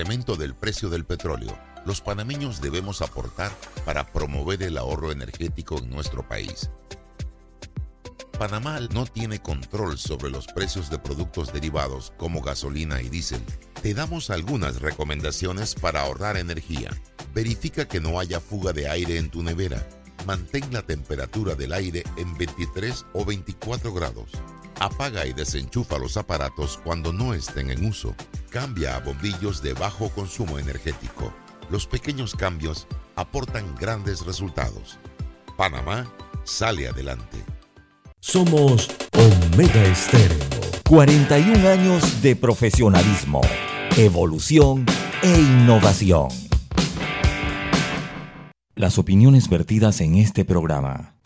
incremento del precio del petróleo, los panameños debemos aportar para promover el ahorro energético en nuestro país. Panamá no tiene control sobre los precios de productos derivados como gasolina y diésel. Te damos algunas recomendaciones para ahorrar energía. Verifica que no haya fuga de aire en tu nevera. Mantén la temperatura del aire en 23 o 24 grados. Apaga y desenchufa los aparatos cuando no estén en uso. Cambia a bombillos de bajo consumo energético. Los pequeños cambios aportan grandes resultados. Panamá sale adelante. Somos Omega Estéreo. 41 años de profesionalismo, evolución e innovación. Las opiniones vertidas en este programa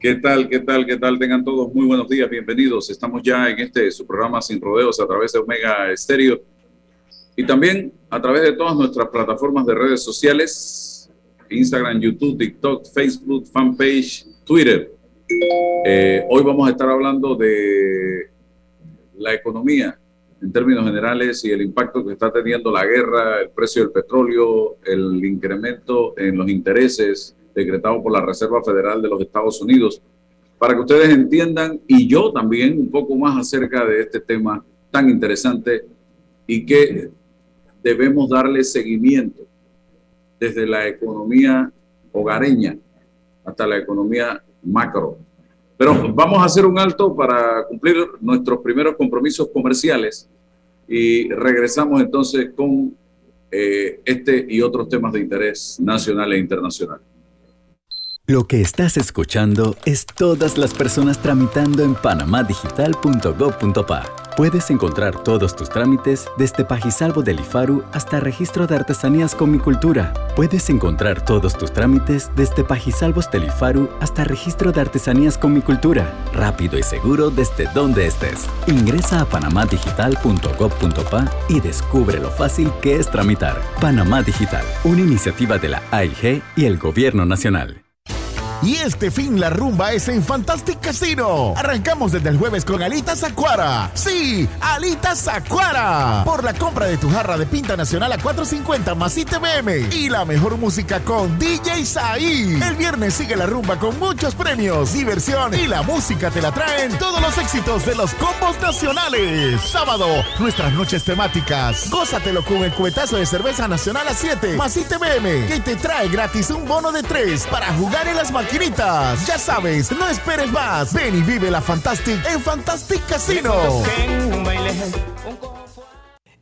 ¿Qué tal? ¿Qué tal? ¿Qué tal? Tengan todos muy buenos días, bienvenidos. Estamos ya en este su programa Sin Rodeos a través de Omega Estéreo y también a través de todas nuestras plataformas de redes sociales, Instagram, YouTube, TikTok, Facebook, fanpage, Twitter. Eh, hoy vamos a estar hablando de la economía en términos generales y el impacto que está teniendo la guerra, el precio del petróleo, el incremento en los intereses decretado por la Reserva Federal de los Estados Unidos, para que ustedes entiendan y yo también un poco más acerca de este tema tan interesante y que debemos darle seguimiento desde la economía hogareña hasta la economía macro. Pero vamos a hacer un alto para cumplir nuestros primeros compromisos comerciales y regresamos entonces con eh, este y otros temas de interés nacional e internacional. Lo que estás escuchando es todas las personas tramitando en panamadigital.gov.pa. Puedes encontrar todos tus trámites desde Pajisalvo del IFARU hasta registro de artesanías con mi cultura. Puedes encontrar todos tus trámites desde Pajisalvos del IFARU hasta registro de artesanías con mi cultura. Rápido y seguro desde donde estés. Ingresa a panamadigital.gov.pa y descubre lo fácil que es tramitar. Panamá Digital, una iniciativa de la AIG y el Gobierno Nacional. Y este fin la rumba es en Fantastic Casino. Arrancamos desde el jueves con Alitas Acuara. Sí, Alitas Acuara. Por la compra de tu jarra de pinta nacional a 4.50 más ITBM. Y la mejor música con DJ Saí. El viernes sigue la rumba con muchos premios, diversión y la música te la traen todos los éxitos de los combos nacionales. Sábado, nuestras noches temáticas. Gózatelo con el cuetazo de cerveza nacional a 7 más ITBM que te trae gratis un bono de 3 para jugar en las máquinas ya sabes, no esperes más. Ven y vive la Fantastic en Fantastic Casino.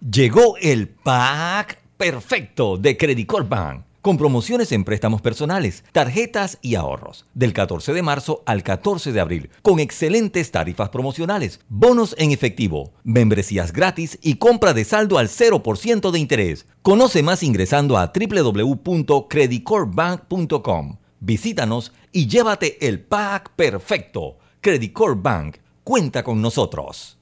Llegó el pack perfecto de Credit Corp Bank con promociones en préstamos personales, tarjetas y ahorros, del 14 de marzo al 14 de abril, con excelentes tarifas promocionales, bonos en efectivo, membresías gratis y compra de saldo al 0% de interés. Conoce más ingresando a www.creditcorpbank.com. Visítanos y llévate el pack perfecto. Credit Corp Bank cuenta con nosotros.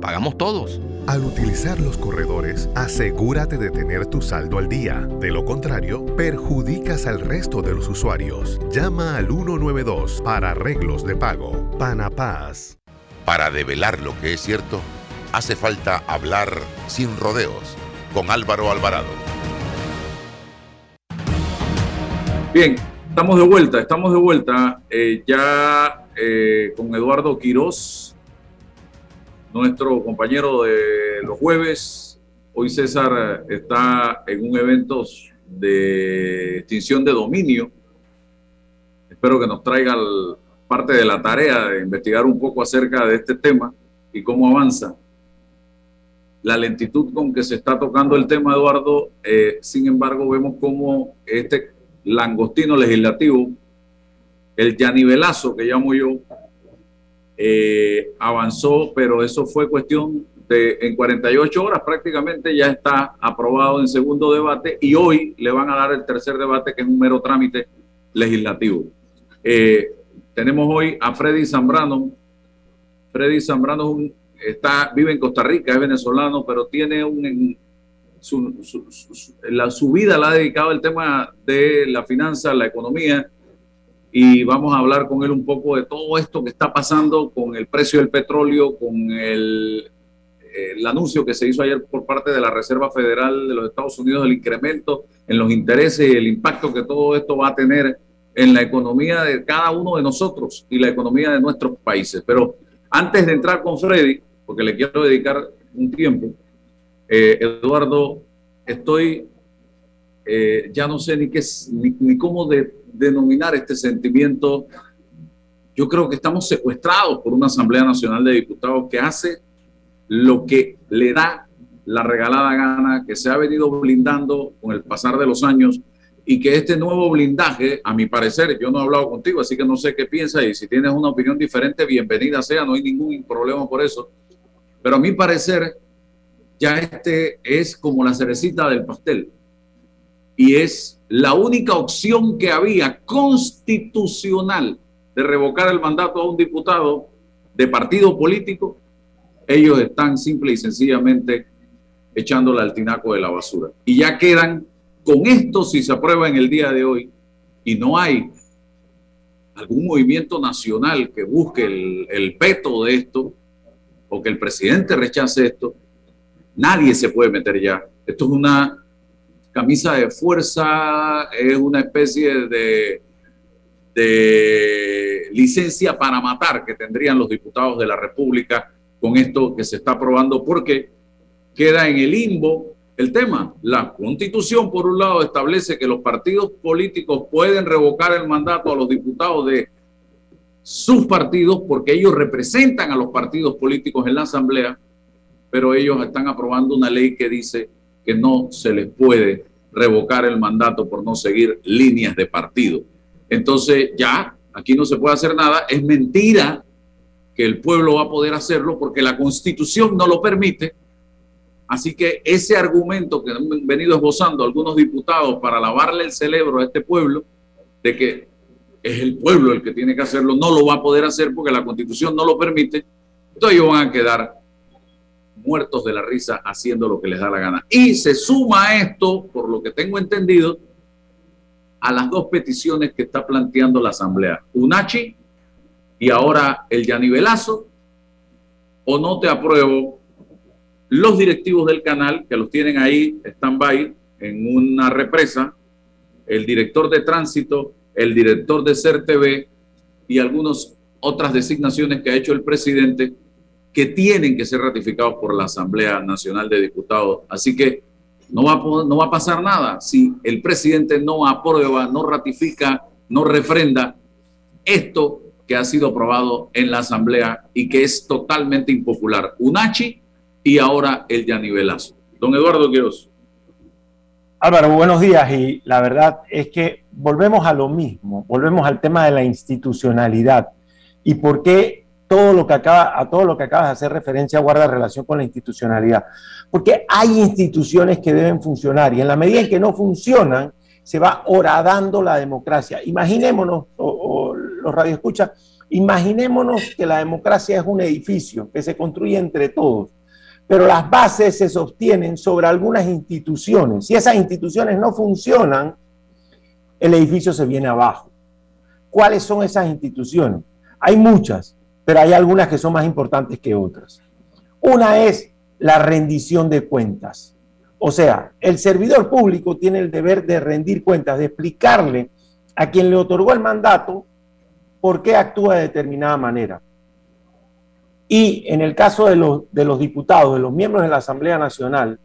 pagamos todos. Al utilizar los corredores, asegúrate de tener tu saldo al día. De lo contrario, perjudicas al resto de los usuarios. Llama al 192 para arreglos de pago. Panapaz. Para develar lo que es cierto, hace falta hablar sin rodeos con Álvaro Alvarado. Bien, estamos de vuelta, estamos de vuelta eh, ya eh, con Eduardo Quirós nuestro compañero de los jueves. Hoy César está en un evento de extinción de dominio. Espero que nos traiga parte de la tarea de investigar un poco acerca de este tema y cómo avanza. La lentitud con que se está tocando el tema, Eduardo, eh, sin embargo, vemos cómo este langostino legislativo, el yanivelazo que llamo yo, eh, avanzó, pero eso fue cuestión de en 48 horas prácticamente ya está aprobado en segundo debate y hoy le van a dar el tercer debate que es un mero trámite legislativo. Eh, tenemos hoy a Freddy Zambrano. Freddy Zambrano está, vive en Costa Rica, es venezolano, pero tiene un... Su, la, su vida la ha dedicado al tema de la finanza, la economía, y vamos a hablar con él un poco de todo esto que está pasando con el precio del petróleo, con el, anuncio que se hizo ayer por parte de la Reserva Federal de los Estados Unidos del incremento en los intereses y el impacto que todo esto va a tener en la economía de cada uno de nosotros y la economía de nuestros países. Pero antes de entrar con Freddy, porque le quiero dedicar un tiempo, eh, Eduardo, estoy, eh, ya no sé ni, qué, ni, ni cómo de, denominar este sentimiento, yo creo que estamos secuestrados por una Asamblea Nacional de Diputados que hace lo que le da la regalada gana, que se ha venido blindando con el pasar de los años y que este nuevo blindaje, a mi parecer, yo no he hablado contigo, así que no sé qué piensas y si tienes una opinión diferente, bienvenida sea, no hay ningún problema por eso. Pero a mi parecer, ya este es como la cerecita del pastel y es la única opción que había constitucional de revocar el mandato a un diputado de partido político, ellos están simple y sencillamente echándole al tinaco de la basura. Y ya quedan con esto, si se aprueba en el día de hoy, y no hay algún movimiento nacional que busque el, el peto de esto, o que el presidente rechace esto, nadie se puede meter ya. Esto es una camisa de fuerza, es una especie de, de licencia para matar que tendrían los diputados de la República con esto que se está aprobando, porque queda en el limbo el tema. La constitución, por un lado, establece que los partidos políticos pueden revocar el mandato a los diputados de sus partidos porque ellos representan a los partidos políticos en la Asamblea, pero ellos están aprobando una ley que dice que no se les puede revocar el mandato por no seguir líneas de partido. Entonces ya, aquí no se puede hacer nada, es mentira que el pueblo va a poder hacerlo porque la constitución no lo permite. Así que ese argumento que han venido esbozando algunos diputados para lavarle el cerebro a este pueblo, de que es el pueblo el que tiene que hacerlo, no lo va a poder hacer porque la constitución no lo permite, entonces ellos van a quedar muertos de la risa haciendo lo que les da la gana. Y se suma esto, por lo que tengo entendido, a las dos peticiones que está planteando la Asamblea. UNACHI y ahora el Yanivelazo, o no te apruebo los directivos del canal, que los tienen ahí, stand-by, en una represa, el director de tránsito, el director de CERTV y algunas otras designaciones que ha hecho el presidente que tienen que ser ratificados por la Asamblea Nacional de Diputados. Así que no va, a, no va a pasar nada si el presidente no aprueba, no ratifica, no refrenda esto que ha sido aprobado en la Asamblea y que es totalmente impopular. UNACHI y ahora el Yanivelazo. Don Eduardo Quiroz. Álvaro, buenos días. Y la verdad es que volvemos a lo mismo, volvemos al tema de la institucionalidad y por qué todo lo que acaba, a todo lo que acabas de hacer referencia guarda relación con la institucionalidad. Porque hay instituciones que deben funcionar y en la medida en que no funcionan, se va horadando la democracia. Imaginémonos, o, los radioescuchas, imaginémonos que la democracia es un edificio que se construye entre todos, pero las bases se sostienen sobre algunas instituciones. Si esas instituciones no funcionan, el edificio se viene abajo. ¿Cuáles son esas instituciones? Hay muchas pero hay algunas que son más importantes que otras. Una es la rendición de cuentas. O sea, el servidor público tiene el deber de rendir cuentas, de explicarle a quien le otorgó el mandato por qué actúa de determinada manera. Y en el caso de los, diputados, de los miembros de la Asamblea Nacional,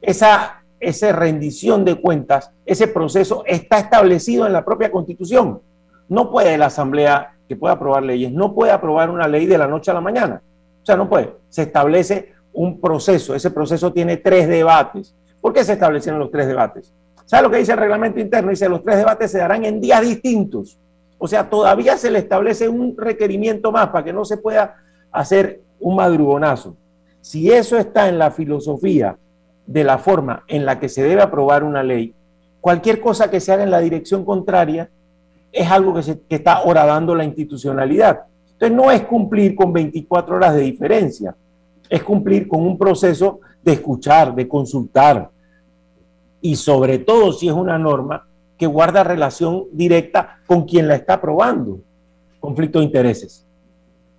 esa, esa rendición de cuentas, ese proceso está establecido en la propia Constitución. No puede la Asamblea que puede aprobar leyes, no puede aprobar una ley de la noche a la mañana. O sea, no puede. Se establece un proceso. Ese proceso tiene tres debates. ¿Por qué se establecieron los tres debates? ¿Sabe lo que dice el reglamento interno? Dice, los tres debates se darán en días distintos. O sea, todavía se le establece un requerimiento más para que no se pueda hacer un madrugonazo. Si eso está en la filosofía de la forma en la que se debe aprobar una ley, cualquier cosa que se haga en la dirección contraria es algo que, se, está horadando la institucionalidad. Entonces no es cumplir con 24 horas de diferencia, es cumplir con un proceso de escuchar, de consultar y sobre todo si es una norma que guarda relación directa con quien la está aprobando, conflicto de intereses.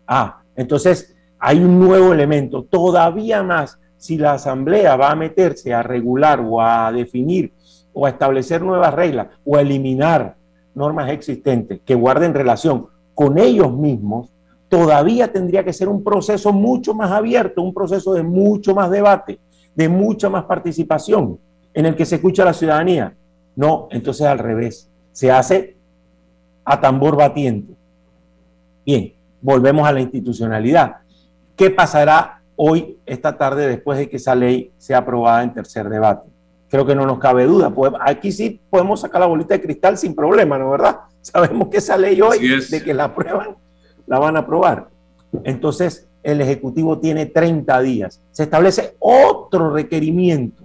Ah, entonces hay un nuevo elemento, todavía más si la asamblea va a meterse a regular o a definir o a establecer nuevas reglas o a eliminar normas existentes que guarden relación con ellos mismos, todavía tendría que ser un proceso mucho más abierto, un proceso de mucho más debate, de mucha más participación, en el que se escucha a la ciudadanía. No, entonces al revés, se hace a tambor batiente. Bien, volvemos a la institucionalidad. ¿Qué pasará hoy, esta tarde, después de que esa ley sea aprobada en tercer debate? Creo que no nos cabe duda. Aquí sí podemos sacar la bolita de cristal sin problema, ¿no verdad? Sabemos que esa ley hoy, de que la aprueban, la van a aprobar. Entonces, el Ejecutivo tiene 30 días. Se establece otro requerimiento.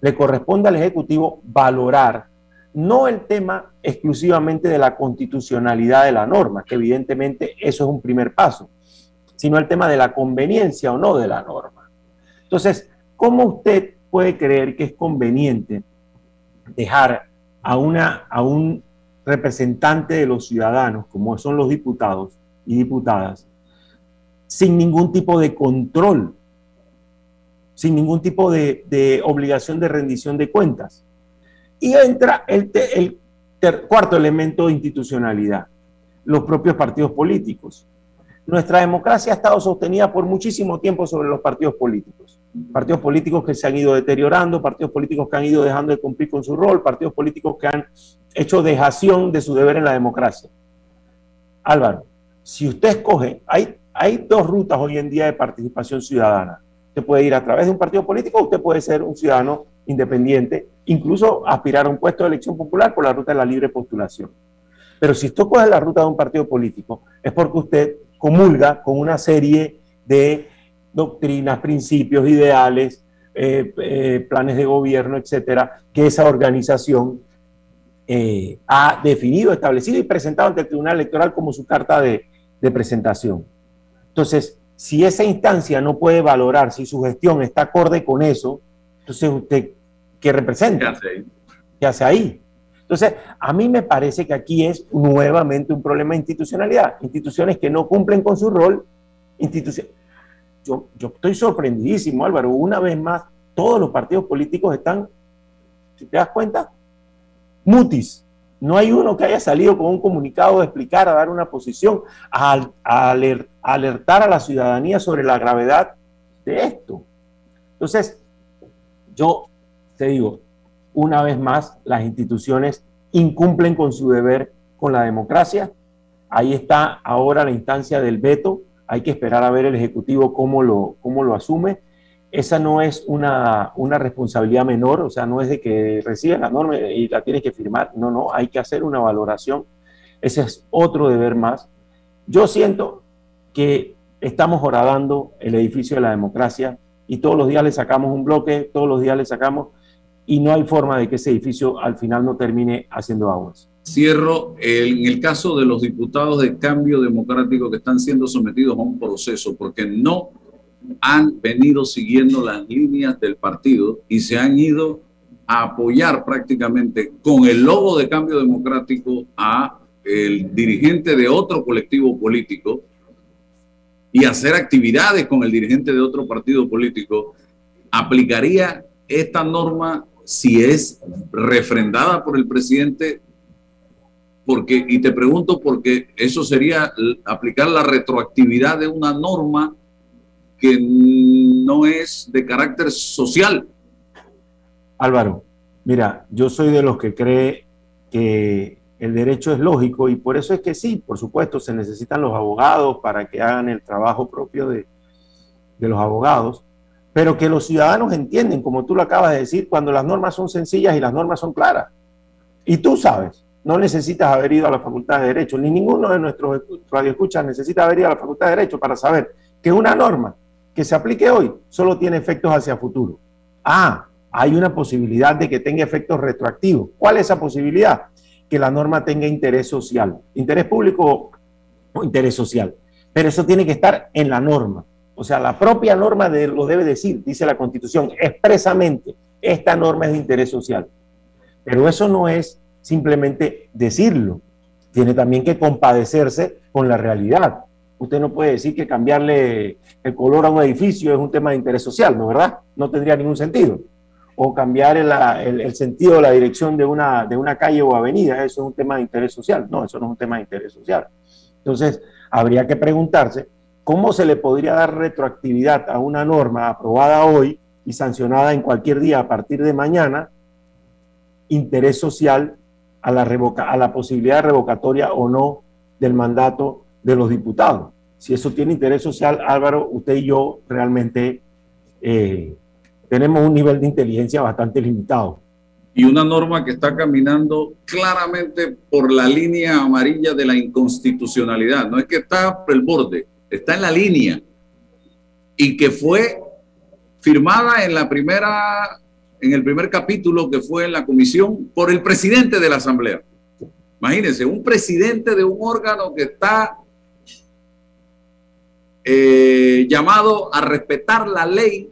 Le corresponde al Ejecutivo valorar no el tema exclusivamente de la constitucionalidad de la norma, que evidentemente eso es un primer paso, sino el tema de la conveniencia o no de la norma. Entonces, ¿cómo usted puede creer que es conveniente dejar a, una, a un representante de los ciudadanos, como son los diputados y diputadas, sin ningún tipo de control, sin ningún tipo de, obligación de rendición de cuentas. Y entra el, el cuarto elemento de institucionalidad, los propios partidos políticos. Nuestra democracia ha estado sostenida por muchísimo tiempo sobre los partidos políticos. Partidos políticos que se han ido deteriorando, partidos políticos que han ido dejando de cumplir con su rol, partidos políticos que han hecho dejación de su deber en la democracia. Álvaro, si usted escoge, hay, hay dos rutas hoy en día de participación ciudadana. Usted puede ir a través de un partido político o usted puede ser un ciudadano independiente, incluso aspirar a un puesto de elección popular por la ruta de la libre postulación. Pero si usted coge la ruta de un partido político, es porque usted comulga con una serie de doctrinas, principios, ideales, eh, eh, planes de gobierno, etcétera, que esa organización eh, ha definido, establecido y presentado ante el Tribunal Electoral como su carta de, de presentación. Entonces, si esa instancia no puede valorar si su gestión está acorde con eso, entonces usted, ¿qué representa? ¿Qué hace ahí? ¿Qué hace ahí? Entonces, a mí me parece que aquí es nuevamente un problema de institucionalidad. Instituciones que no cumplen con su rol. Instituciones. Yo, yo estoy sorprendidísimo, Álvaro. Una vez más, todos los partidos políticos están, si te das cuenta, mutis. No hay uno que haya salido con un comunicado a explicar, a dar una posición, a, a alertar a la ciudadanía sobre la gravedad de esto. Entonces, yo te digo, una vez más, las instituciones incumplen con su deber con la democracia. Ahí está ahora la instancia del veto. Hay que esperar a ver el Ejecutivo cómo lo, cómo lo asume. Esa no es una, una responsabilidad menor, o sea, no es de que recibes la norma y la tienes que firmar. No, no, hay que hacer una valoración. Ese es otro deber más. Yo siento que estamos horadando el edificio de la democracia y todos los días le sacamos un bloque, todos los días le sacamos y no hay forma de que ese edificio al final no termine haciendo aguas. Cierro en el caso de los diputados de cambio democrático que están siendo sometidos a un proceso porque no han venido siguiendo las líneas del partido y se han ido a apoyar prácticamente con el logo de cambio democrático a el dirigente de otro colectivo político y hacer actividades con el dirigente de otro partido político, aplicaría esta norma si es refrendada por el presidente, porque, y te pregunto porque eso sería aplicar la retroactividad de una norma que no es de carácter social. Álvaro, mira, yo soy de los que cree que el derecho es lógico y por eso es que sí, por supuesto, se necesitan los abogados para que hagan el trabajo propio de, de los abogados, pero que los ciudadanos entienden, como tú lo acabas de decir, cuando las normas son sencillas y las normas son claras. Y tú sabes, no necesitas haber ido a la Facultad de Derecho, ni ninguno de nuestros radioescuchas necesita haber ido a la Facultad de Derecho para saber que una norma que se aplique hoy solo tiene efectos hacia futuro. Ah, hay una posibilidad de que tenga efectos retroactivos. ¿Cuál es esa posibilidad? Que la norma tenga interés social, interés público o interés social. Pero eso tiene que estar en la norma. O sea, la propia norma de, lo debe decir, dice la Constitución expresamente, esta norma es de interés social. Pero eso no es simplemente decirlo, tiene también que compadecerse con la realidad. Usted no puede decir que cambiarle el color a un edificio es un tema de interés social, ¿no verdad? No tendría ningún sentido. O cambiar el, el, sentido de la dirección de una, de una calle o avenida, eso es un tema de interés social. No, eso no es un tema de interés social. Entonces, habría que preguntarse ¿cómo se le podría dar retroactividad a una norma aprobada hoy y sancionada en cualquier día a partir de mañana, interés social a la, revoca a la posibilidad revocatoria o no del mandato de los diputados? Si eso tiene interés social, Álvaro, usted y yo realmente eh, tenemos un nivel de inteligencia bastante limitado. Y una norma que está caminando claramente por la línea amarilla de la inconstitucionalidad. No es que está por el borde, está en la línea y que fue firmada en la primera en el primer capítulo que fue en la comisión por el presidente de la asamblea. Imagínense, un presidente de un órgano que está eh, llamado a respetar la ley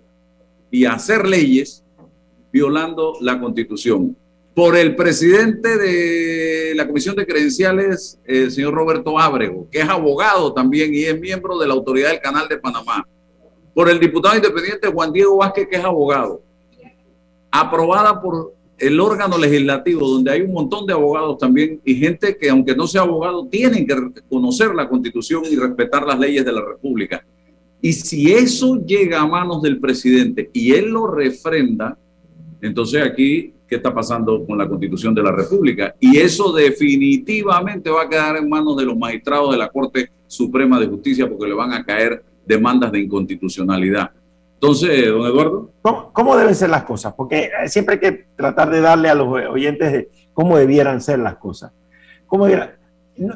y a hacer leyes violando la constitución. Por el presidente de la Comisión de Credenciales, el señor Roberto Ábrego, que es abogado también y es miembro de la Autoridad del Canal de Panamá, por el diputado independiente Juan Diego Vázquez, que es abogado, aprobada por el órgano legislativo, donde hay un montón de abogados también y gente que, aunque no sea abogado, tienen que conocer la constitución y respetar las leyes de la República. Y si eso llega a manos del presidente y él lo refrenda, entonces aquí qué está pasando con la constitución de la República. Y eso definitivamente va a quedar en manos de los magistrados de la Corte Suprema de Justicia porque le van a caer demandas de inconstitucionalidad. Entonces, don Eduardo. ¿Cómo, deben ser las cosas? Porque siempre hay que tratar de darle a los oyentes de cómo debieran ser las cosas. ¿Cómo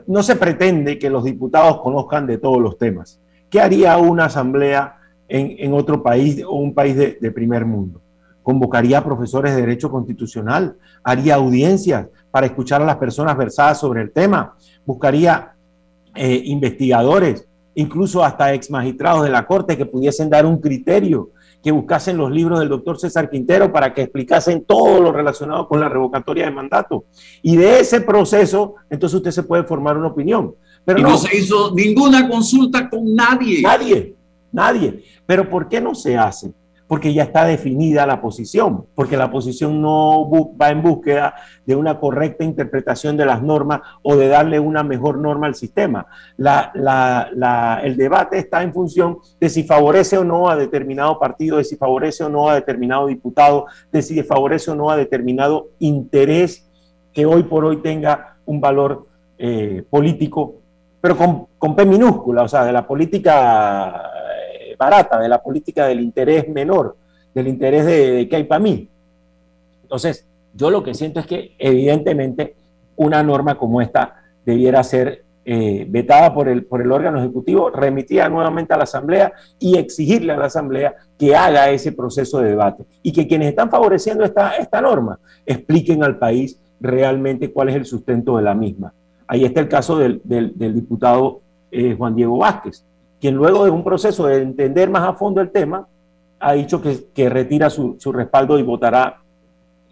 no, se pretende que los diputados conozcan de todos los temas. ¿Qué haría una asamblea en, otro país o un país de, primer mundo? Convocaría profesores de derecho constitucional, haría audiencias para escuchar a las personas versadas sobre el tema, buscaría eh, investigadores, incluso hasta ex magistrados de la Corte que pudiesen dar un criterio, que buscasen los libros del doctor César Quintero para que explicasen todo lo relacionado con la revocatoria de mandato. Y de ese proceso, entonces usted se puede formar una opinión. Pero y no se hizo ninguna consulta con nadie. Nadie, nadie. Pero ¿por qué no se hace? Porque ya está definida la posición, porque la posición no va en búsqueda de una correcta interpretación de las normas o de darle una mejor norma al sistema. el debate está en función de si favorece o no a determinado partido, de si favorece o no a determinado diputado, de si favorece o no a determinado interés que hoy por hoy tenga un valor eh, político, pero con, con P minúscula, o sea, de la política barata, de la política del interés menor, del interés de, que hay para mí. Entonces, yo lo que siento es que evidentemente una norma como esta debiera ser eh, vetada por el, por el órgano ejecutivo, remitida nuevamente a la Asamblea y exigirle a la Asamblea que haga ese proceso de debate y que quienes están favoreciendo esta, esta norma expliquen al país realmente cuál es el sustento de la misma. Ahí está el caso del, diputado eh, Juan Diego Vázquez, quien luego de un proceso de entender más a fondo el tema, ha dicho que, retira su, respaldo y votará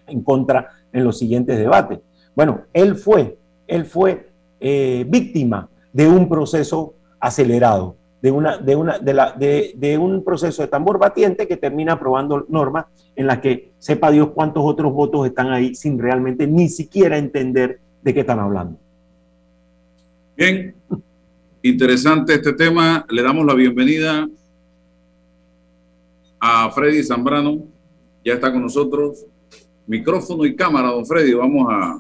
en contra en los siguientes debates. Bueno, él fue, él fue eh, víctima de un proceso acelerado, de, una, de, una, de, la, de, un proceso de tambor batiente que termina aprobando normas en las que sepa Dios cuántos otros votos están ahí sin realmente ni siquiera entender de qué están hablando. Bien, Interesante este tema. Le damos la bienvenida a Freddy Zambrano. Ya está con nosotros. Micrófono y cámara, don Freddy. Vamos a,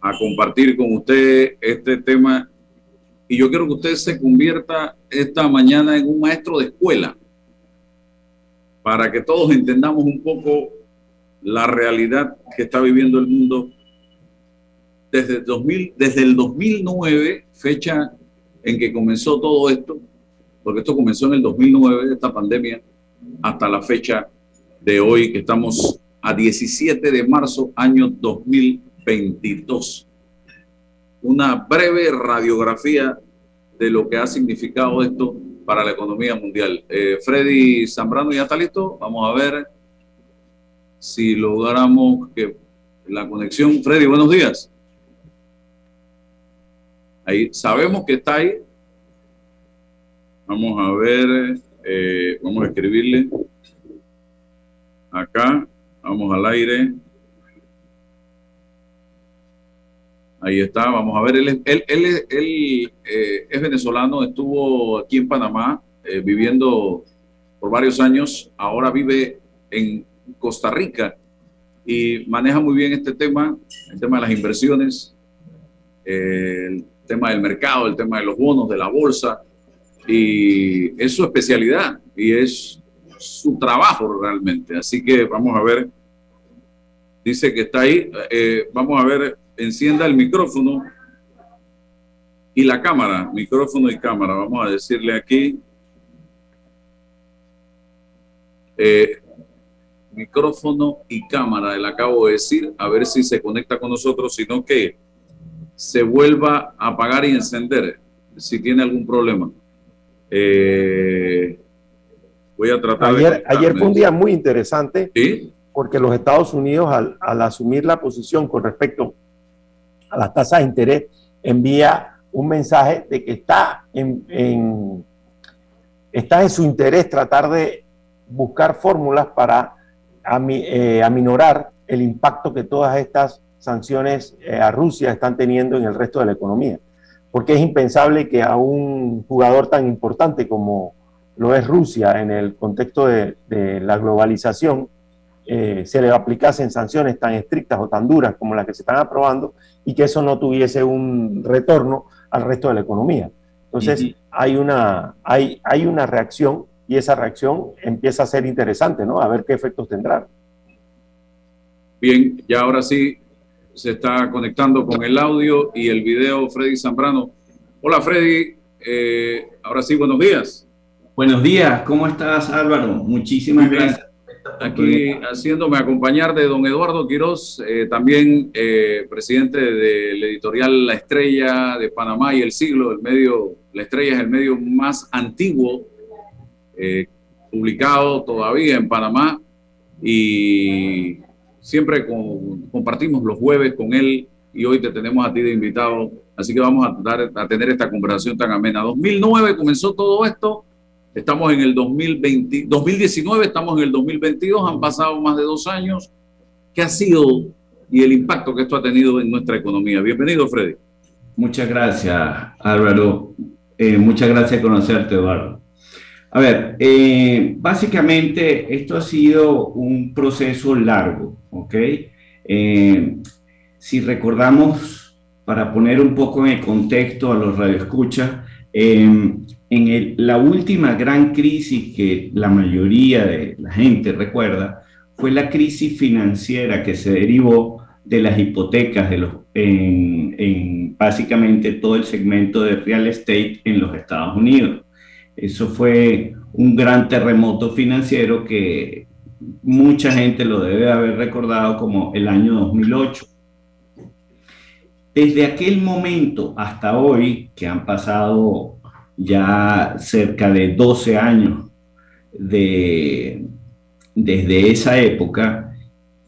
a compartir con usted este tema. Y yo quiero que usted se convierta esta mañana en un maestro de escuela para que todos entendamos un poco la realidad que está viviendo el mundo desde, 2000, desde el 2009, fecha en que comenzó todo esto, porque esto comenzó en el 2009, esta pandemia, hasta la fecha de hoy, que estamos a 17 de marzo, año 2022. Una breve radiografía de lo que ha significado esto para la economía mundial. Eh, Freddy Zambrano ya está listo. Vamos a ver si logramos que la conexión. Freddy, buenos días. Ahí sabemos que está ahí. Vamos a ver, eh, vamos a escribirle acá, vamos al aire. Ahí está, vamos a ver, él, él, él, él eh, es venezolano, estuvo aquí en Panamá eh, viviendo por varios años, ahora vive en Costa Rica y maneja muy bien este tema, el tema de las inversiones, el tema del mercado, el tema de los bonos, de la bolsa, y es su especialidad y es su trabajo realmente. Así que vamos a ver, dice que está ahí, eh, vamos a ver, encienda el micrófono y la cámara, micrófono y cámara, vamos a decirle aquí. Eh, micrófono y cámara, le acabo de decir, a ver si se conecta con nosotros, sino que se vuelva a apagar y encender si tiene algún problema. Eh, voy a tratar ayer, Ayer fue un día muy interesante porque los Estados Unidos al, asumir la posición con respecto a las tasas de interés envía un mensaje de que está en, está en su interés tratar de buscar fórmulas para eh, aminorar el impacto que todas estas sanciones eh, a Rusia están teniendo en el resto de la economía. Porque es impensable que a un jugador tan importante como lo es Rusia en el contexto de, la globalización, eh, se le aplicasen sanciones tan estrictas o tan duras como las que se están aprobando y que eso no tuviese un retorno al resto de la economía. Entonces, hay, una, hay, hay una reacción y esa reacción empieza a ser interesante, ¿no? A ver qué efectos tendrá. Bien, ya ahora sí se está conectando con el audio y el video Freddy Zambrano. Hola Freddy, eh, ahora sí, buenos días. Buenos días, ¿cómo estás Álvaro? Muchísimas gracias. Aquí haciéndome acompañar de don Eduardo Quiroz, eh, también eh, presidente del editorial La Estrella de Panamá y El Siglo, el medio, La Estrella es el medio más antiguo publicado todavía en Panamá y siempre compartimos los jueves con él y hoy te tenemos a ti de invitado, así que vamos a, dar, a tener esta conversación tan amena. 2009 comenzó todo esto, estamos en el 2020, 2019, estamos en el 2022, han pasado más de dos años. ¿Qué ha sido y el impacto que esto ha tenido en nuestra economía? Bienvenido, Freddy. Muchas gracias, Álvaro. Eh, muchas gracias por conocerte, Eduardo. A ver, eh, básicamente esto ha sido un proceso largo, ¿ok? Eh, si recordamos, para poner un poco en el contexto a los radioescuchas, eh, en la última gran crisis que la mayoría de la gente recuerda fue la crisis financiera que se derivó de las hipotecas de los, en, en básicamente todo el segmento de real estate en los Estados Unidos. Eso fue un gran terremoto financiero que mucha gente lo debe haber recordado como el año 2008. Desde aquel momento hasta hoy, que han pasado ya cerca de 12 años de, desde esa época,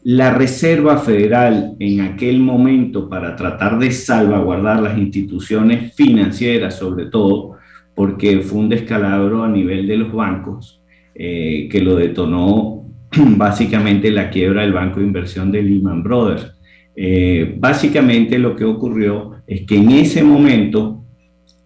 la Reserva Federal en aquel momento para tratar de salvaguardar las instituciones financieras, sobre todo, porque fue un descalabro a nivel de los bancos eh, que lo detonó básicamente la quiebra del banco de inversión de Lehman Brothers. Eh, básicamente lo que ocurrió es que en ese momento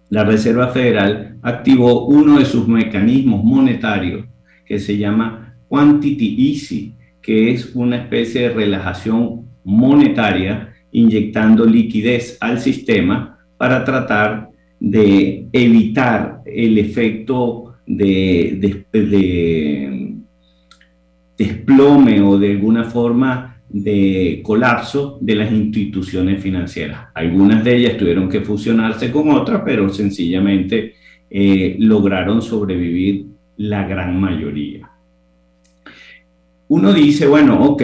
la Reserva Federal activó uno de sus mecanismos monetarios que se llama Quantity Easy, que es una especie de relajación monetaria inyectando liquidez al sistema para tratar de evitar el efecto de, desplome o de alguna forma de colapso de las instituciones financieras. Algunas de ellas tuvieron que fusionarse con otras, pero sencillamente eh, lograron sobrevivir la gran mayoría. Uno dice, bueno, ok,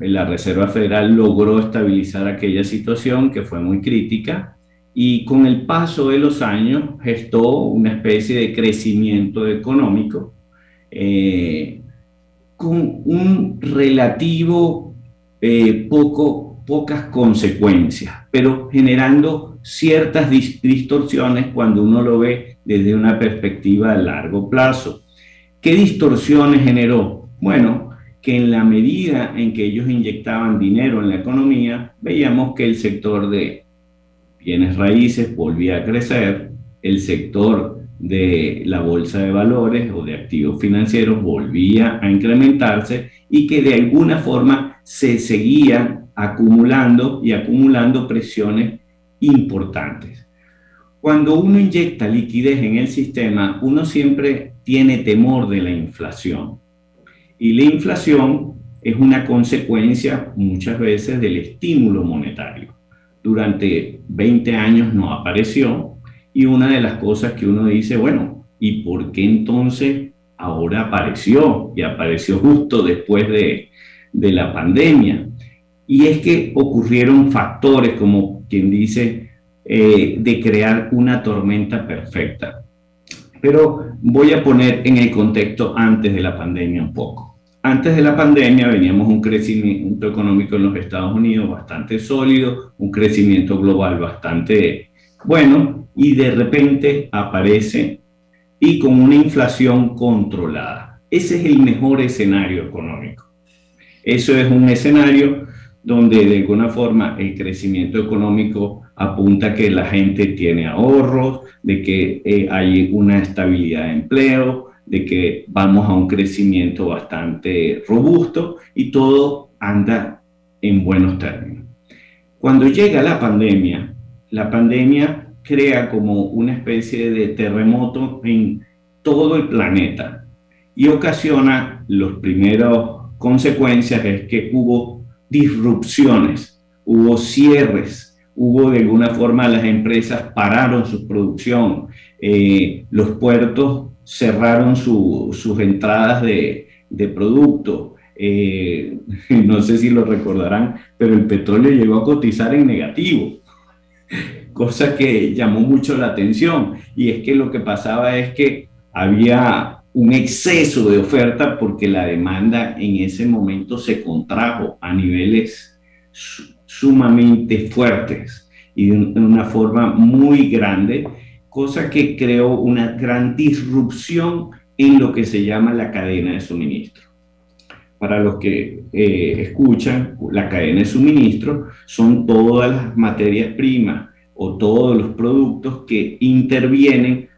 la Reserva Federal logró estabilizar aquella situación que fue muy crítica, y con el paso de los años gestó una especie de crecimiento económico eh, con un relativo eh, poco, pocas consecuencias, pero generando ciertas distorsiones cuando uno lo ve desde una perspectiva de largo plazo. ¿Qué distorsiones generó? Bueno, que en la medida en que ellos inyectaban dinero en la economía, veíamos que el sector de bienes raíces volvía a crecer, el sector de la bolsa de valores o de activos financieros volvía a incrementarse y que de alguna forma se seguían acumulando y acumulando presiones importantes. Cuando uno inyecta liquidez en el sistema, uno siempre tiene temor de la inflación. Y la inflación es una consecuencia muchas veces del estímulo monetario durante 20 años no apareció y una de las cosas que uno dice, bueno, ¿y por qué entonces ahora apareció? Y apareció justo después de, la pandemia. Y es que ocurrieron factores, como quien dice, eh, de crear una tormenta perfecta. Pero voy a poner en el contexto antes de la pandemia un poco. Antes de la pandemia veníamos un crecimiento económico en los Estados Unidos bastante sólido, un crecimiento global bastante bueno y de repente aparece y con una inflación controlada. Ese es el mejor escenario económico. Eso es un escenario donde de alguna forma el crecimiento económico apunta que la gente tiene ahorros, de que eh, hay una estabilidad de empleo, de que vamos a un crecimiento bastante robusto y todo anda en buenos términos. Cuando llega la pandemia, la pandemia crea como una especie de terremoto en todo el planeta. y ocasiona los primeros consecuencias es que hubo disrupciones, hubo cierres, hubo de alguna forma las empresas pararon su producción, eh, los puertos cerraron sus entradas de, de producto. Eh, no sé si lo recordarán, pero el petróleo llegó a cotizar en negativo, cosa que llamó mucho la atención. Y es que lo que pasaba es que había un exceso de oferta porque la demanda en ese momento se contrajo a niveles sumamente fuertes y de una forma muy grande, cosa que creó una gran disrupción en lo que se llama la cadena de suministro. Para los que eh, escuchan, la cadena de suministro son todas las materias primas o todos los productos que intervienen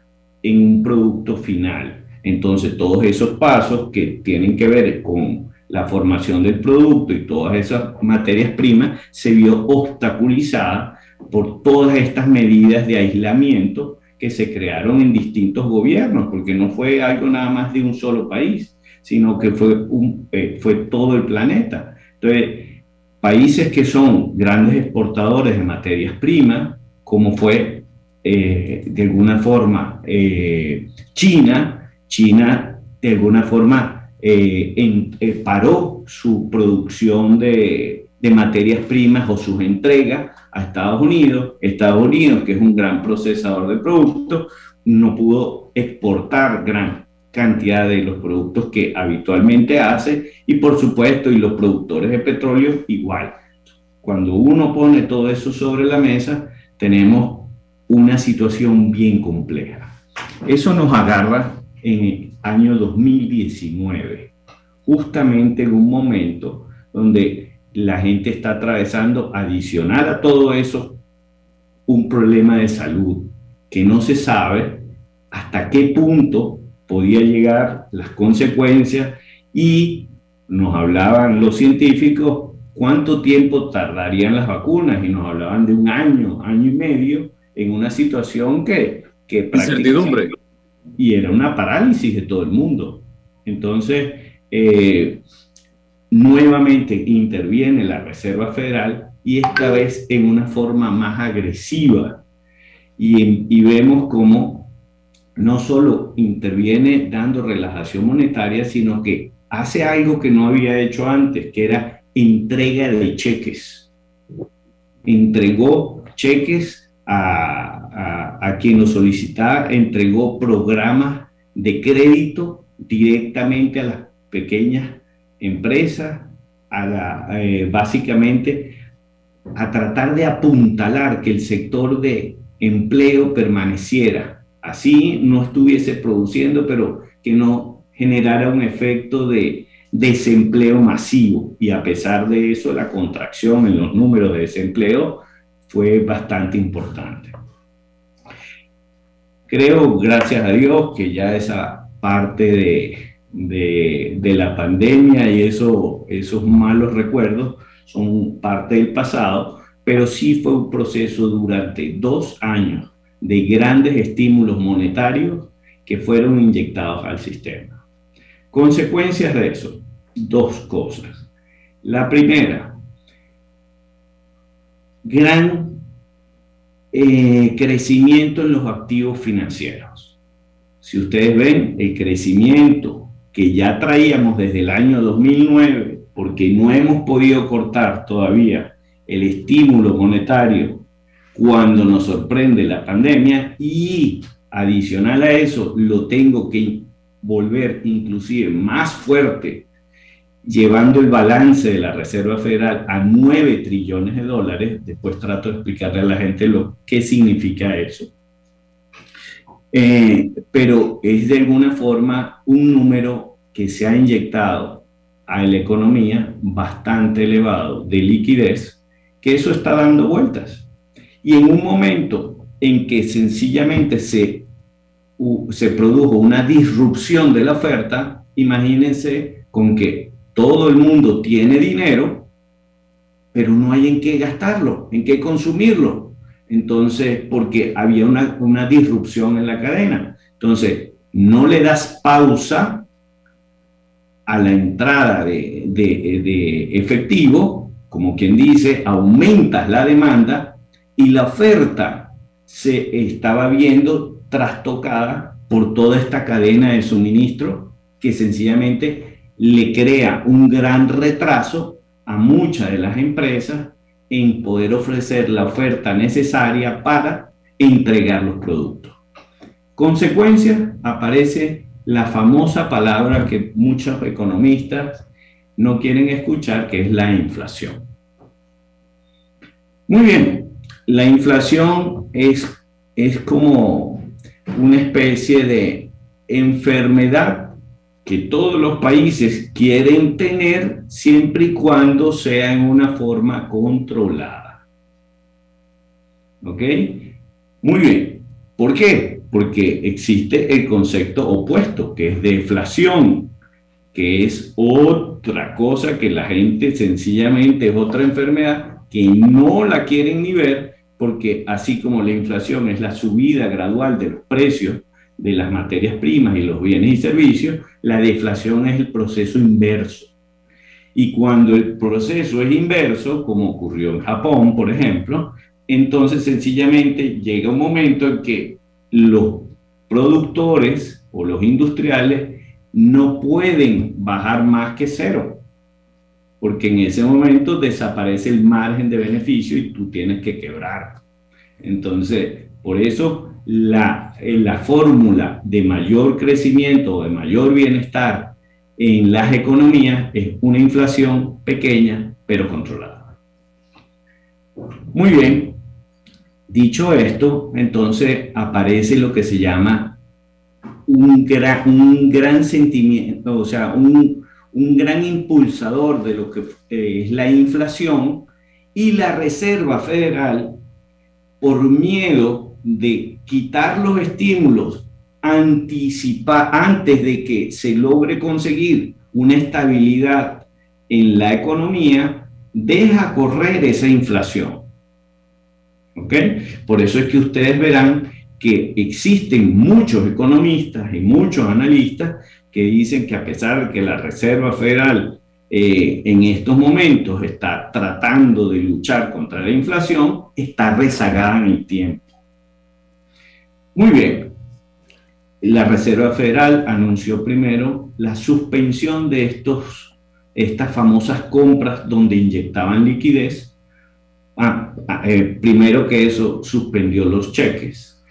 en un producto final entonces, todos esos pasos que tienen que ver con la formación del producto y todas esas materias primas se vio obstaculizada por todas estas medidas de aislamiento que se crearon en distintos gobiernos, porque no fue algo nada más de un solo país, sino que fue, un, eh, fue todo el planeta. Entonces, países que son grandes exportadores de materias primas, como fue eh, de alguna forma eh, China, China de alguna forma eh, eh, paró su producción de, materias primas o sus entregas a Estados Unidos. Estados Unidos, que es un gran procesador de productos, no pudo exportar gran cantidad de los productos que habitualmente hace y por supuesto y los productores de petróleo igual. Cuando uno pone todo eso sobre la mesa, tenemos una situación bien compleja. Eso nos agarra en el año 2019, justamente en un momento donde la gente está atravesando, adicional a todo eso, un problema de salud que no se sabe hasta qué punto podía llegar las consecuencias y nos hablaban los científicos cuánto tiempo tardarían las vacunas y nos hablaban de un año, año y medio en una situación que, que prácticamente y era una parálisis de todo el mundo. Entonces, eh, nuevamente interviene la Reserva Federal y esta vez en una forma más agresiva. Y, y vemos cómo no solo interviene dando relajación monetaria, sino que hace algo que no había hecho antes, que era entrega de cheques. Entregó cheques a, quien lo solicitaba entregó programas de crédito directamente a las pequeñas empresas, a eh, básicamente a tratar de apuntalar que el sector de empleo permaneciera. Así no estuviese produciendo, pero que no generara un efecto de desempleo masivo. Y a pesar de eso, la contracción en los números de desempleo fue bastante importante. Creo, gracias a Dios, que ya esa parte de, de, la pandemia y eso, esos malos recuerdos son parte del pasado, pero sí fue un proceso durante dos años de grandes estímulos monetarios que fueron inyectados al sistema. Consecuencias de eso, dos cosas. La primera, gran eh, crecimiento en los activos financieros. Si ustedes ven el crecimiento que ya traíamos desde el año 2009, porque no hemos podido cortar todavía el estímulo monetario cuando nos sorprende la pandemia y adicional a eso lo tengo que volver inclusive más fuerte llevando el balance de la Reserva Federal a 9 trillones de dólares. Después trato de explicarle a la gente lo que significa eso. Eh, pero es de alguna forma un número que se ha inyectado a la economía bastante elevado de liquidez, que eso está dando vueltas. Y en un momento en que sencillamente se, se produjo una disrupción de la oferta, imagínense con que todo el mundo tiene dinero, pero no hay en qué gastarlo, en qué consumirlo. Entonces, porque había una, disrupción en la cadena. Entonces, no le das pausa a la entrada de, de, efectivo, como quien dice, aumentas la demanda y la oferta se estaba viendo trastocada por toda esta cadena de suministro que sencillamente le crea un gran retraso a muchas de las empresas en poder ofrecer la oferta necesaria para entregar los productos. Consecuencia, aparece la famosa palabra que muchos economistas no quieren escuchar, que es la inflación. Muy bien, la inflación es, es como una especie de enfermedad que todos los países quieren tener siempre y cuando sea en una forma controlada. ¿Ok? Muy bien. ¿Por qué? Porque existe el concepto opuesto, que es deflación, que es otra cosa que la gente sencillamente es otra enfermedad que no la quieren ni ver, porque así como la inflación es la subida gradual de los precios de las materias primas y los bienes y servicios, la deflación es el proceso inverso. Y cuando el proceso es inverso, como ocurrió en Japón, por ejemplo, entonces sencillamente llega un momento en que los productores o los industriales no pueden bajar más que cero, porque en ese momento desaparece el margen de beneficio y tú tienes que quebrar. Entonces, por eso la, la fórmula de mayor crecimiento o de mayor bienestar en las economías es una inflación pequeña pero controlada. Muy bien, Dicho esto, entonces aparece lo que se llama un gran, un gran sentimiento, o sea, un, un gran impulsador de lo que es la inflación y la Reserva Federal, por miedo de quitar los estímulos anticipa, antes de que se logre conseguir una estabilidad en la economía, deja correr esa inflación. ¿ok? Por eso es que ustedes verán que existen muchos economistas y muchos analistas que dicen que a pesar de que la Reserva Federal eh, en estos momentos está tratando de luchar contra la inflación, está rezagada en el tiempo. Muy bien, la Reserva Federal anunció primero la suspensión de estos, estas famosas compras donde inyectaban liquidez Ah, ah, eh, primero que eso suspendió los cheques.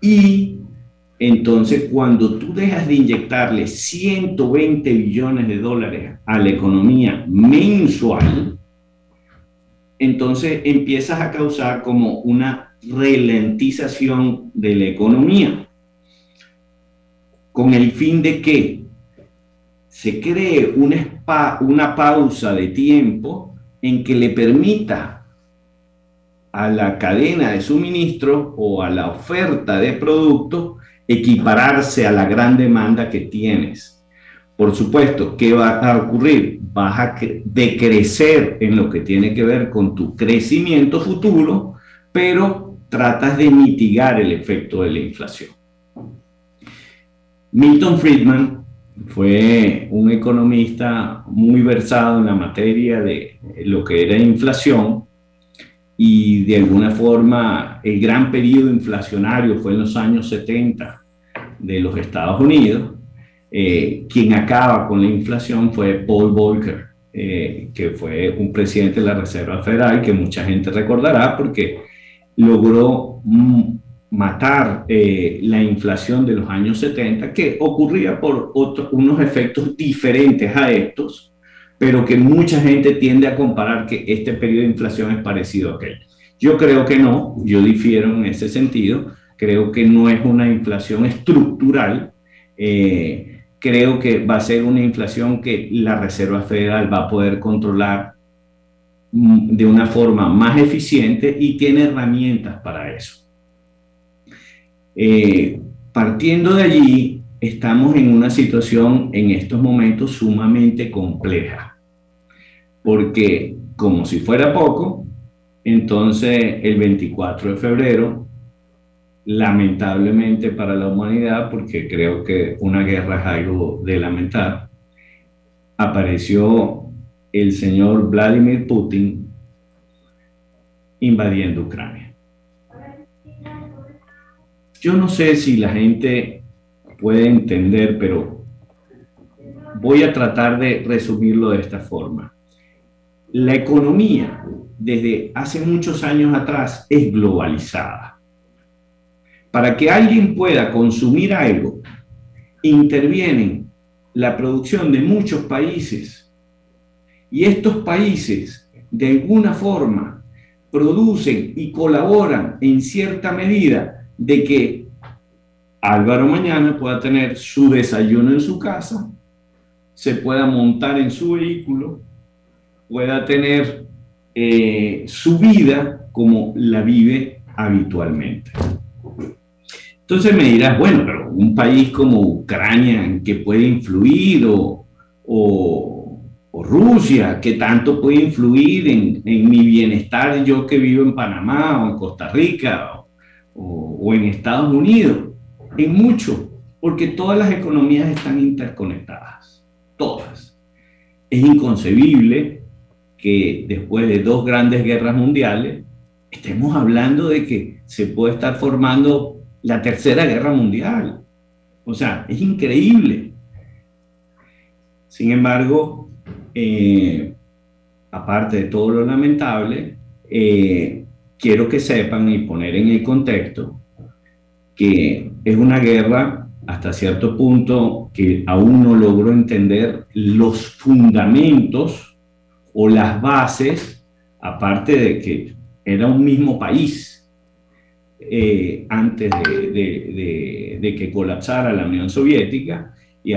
Y entonces cuando tú dejas de inyectarle 120 billones de dólares a la economía mensual, entonces empiezas a causar como una ralentización de la economía. Con el fin de que se cree una, una pausa de tiempo en que le permita a la cadena de suministro o a la oferta de producto equipararse a la gran demanda que tienes. Por supuesto, ¿qué va a ocurrir? Vas a decrecer en lo que tiene que ver con tu crecimiento futuro, pero tratas de mitigar el efecto de la inflación. Milton Friedman fue un economista muy versado en la materia de lo que era inflación y de alguna forma el gran periodo inflacionario fue en los años 70 de los Estados Unidos. Eh, quien acaba con la inflación fue Paul Volcker, eh, que fue un presidente de la Reserva Federal que mucha gente recordará porque logró mm, matar eh, la inflación de los años 70 que ocurría por unos efectos diferentes a estos pero que mucha gente tiende a comparar que este periodo de inflación es parecido a aquel. Yo creo que no, yo difiero en ese sentido, creo que no es una inflación estructural, eh, creo que va a ser una inflación que la Reserva Federal va a poder controlar de una forma más eficiente y tiene herramientas para eso. Eh, partiendo de allí, estamos en una situación en estos momentos sumamente compleja porque como si fuera poco, entonces el 24 de febrero, lamentablemente para la humanidad, porque creo que una guerra es algo de lamentar, apareció el señor Vladimir Putin invadiendo Ucrania. Yo no sé si la gente puede entender, pero voy a tratar de resumirlo de esta forma. La economía desde hace muchos años atrás es globalizada. Para que alguien pueda consumir algo, intervienen la producción de muchos países y estos países de alguna forma producen y colaboran en cierta medida de que Álvaro mañana pueda tener su desayuno en su casa, se pueda montar en su vehículo, pueda tener eh, su vida como la vive habitualmente. Entonces me dirás, bueno, pero un país como Ucrania, ¿en qué puede influir? O, o, Rusia, ¿qué tanto puede influir en, en, mi bienestar yo que vivo en Panamá o en Costa Rica o, o en Estados Unidos? En mucho, porque todas las economías están interconectadas, todas. Es inconcebible que después de dos grandes guerras mundiales estemos hablando de que se puede estar formando la tercera guerra mundial. O sea, es increíble. Sin embargo, eh, aparte de todo lo lamentable, eh, quiero que sepan y poner en el contexto que es una guerra hasta cierto punto que aún no logro entender los fundamentos o las bases, aparte de que era un mismo país, eh, antes de, que colapsara la Unión Soviética, y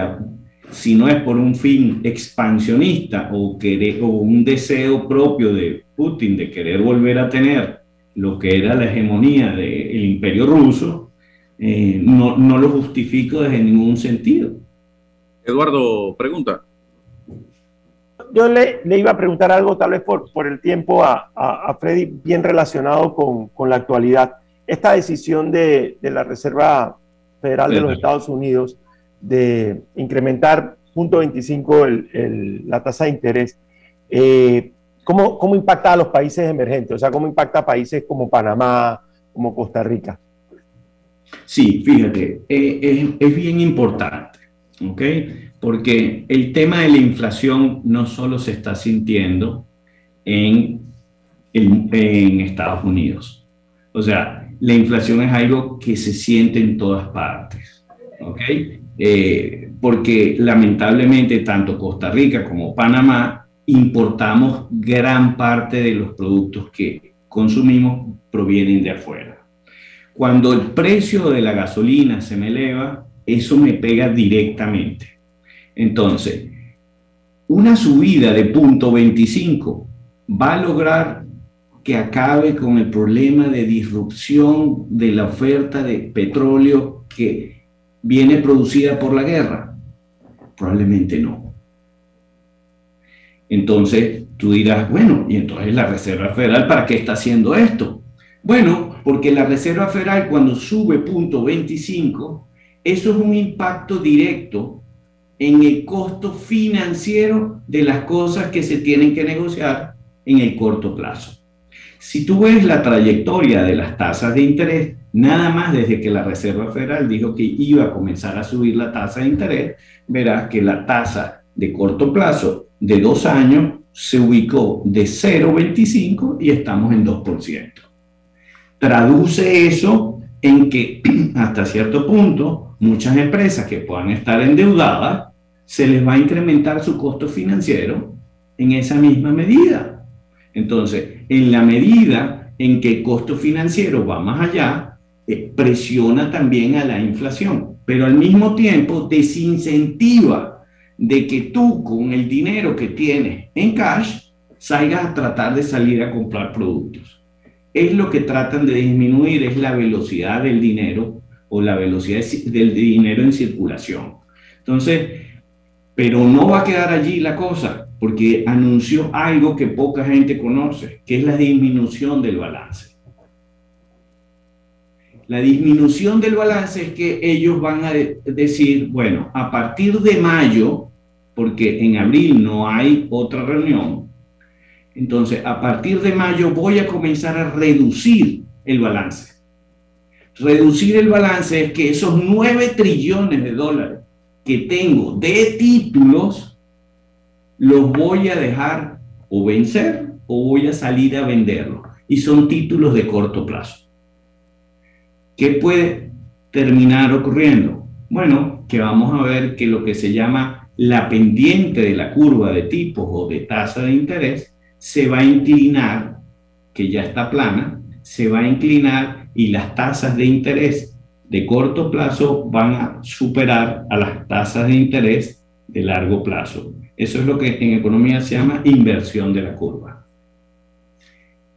si no es por un fin expansionista o, o un deseo propio de Putin de querer volver a tener lo que era la hegemonía del imperio ruso, eh, no, no, lo justifico desde ningún sentido. Eduardo, pregunta. Yo le, le, iba a preguntar algo, tal vez por, por el tiempo, a, a, a Freddy, bien relacionado con, con la actualidad esta decisión de, la Reserva Federal de los Estados Unidos de incrementar 0.25 el, la tasa de interés, eh, ¿cómo, ¿cómo, impacta a los países emergentes? O sea, ¿cómo impacta a países como Panamá, como Costa Rica? Sí, fíjate, eh, es, bien importante, ¿ok? Porque el tema de la inflación no solo se está sintiendo en, en, en Estados Unidos. O sea, la inflación es algo que se siente en todas partes, ¿ok? Eh, porque lamentablemente tanto Costa Rica como Panamá importamos gran parte de los productos que consumimos provienen de afuera. Cuando el precio de la gasolina se me eleva, eso me pega directamente. Entonces, una subida de punto 25 va a lograr que acabe con el problema de disrupción de la oferta de petróleo que viene producida por la guerra? Probablemente no. Entonces tú dirás, bueno, ¿y entonces la Reserva Federal para qué está haciendo esto? Bueno, porque la Reserva Federal cuando sube punto 25, eso es un impacto directo en el costo financiero de las cosas que se tienen que negociar en el corto plazo. Si tú ves la trayectoria de las tasas de interés, nada más desde que la Reserva Federal dijo que iba a comenzar a subir la tasa de interés, verás que la tasa de corto plazo de dos años se ubicó de 0,25 y estamos en 2%. Traduce eso en que hasta cierto punto muchas empresas que puedan estar endeudadas se les va a incrementar su costo financiero en esa misma medida. Entonces, en la medida en que el costo financiero va más allá, presiona también a la inflación, pero al mismo tiempo desincentiva de que tú con el dinero que tienes en cash salgas a tratar de salir a comprar productos. Es lo que tratan de disminuir, es la velocidad del dinero o la velocidad del dinero en circulación. Entonces, pero no va a quedar allí la cosa porque anunció algo que poca gente conoce, que es la disminución del balance. La disminución del balance es que ellos van a decir, bueno, a partir de mayo porque en abril no hay otra reunión. Entonces, a partir de mayo voy a comenzar a reducir el balance. Reducir el balance es que esos 9 trillones de dólares que tengo de títulos, los voy a dejar o vencer o voy a salir a venderlos. Y son títulos de corto plazo. ¿Qué puede terminar ocurriendo? Bueno, que vamos a ver que lo que se llama la pendiente de la curva de tipos o de tasa de interés se va a inclinar, que ya está plana, se va a inclinar y las tasas de interés de corto plazo van a superar a las tasas de interés de largo plazo. Eso es lo que en economía se llama inversión de la curva.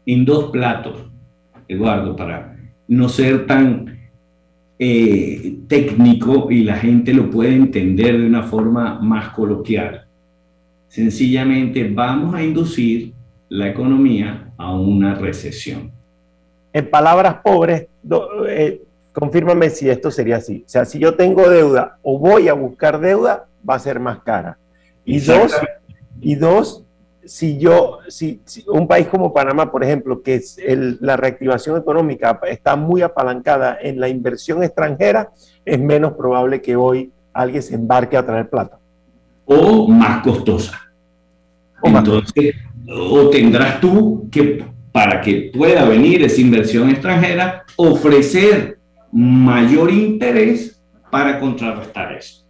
En dos platos, Eduardo, para no ser tan eh, técnico y la gente lo puede entender de una forma más coloquial. Sencillamente vamos a inducir la economía a una recesión. En palabras pobres, eh, confírmame si esto sería así. O sea, si yo tengo deuda o voy a buscar deuda, va a ser más cara. Y dos, y dos, si yo, si, un país como Panamá, por ejemplo, que es la reactivación económica está muy apalancada en la inversión extranjera, es menos probable que hoy alguien se embarque a traer plata. O más costosa. O Entonces, o tendrás tú que, para que pueda venir esa inversión extranjera, ofrecer mayor interés para contrarrestar eso.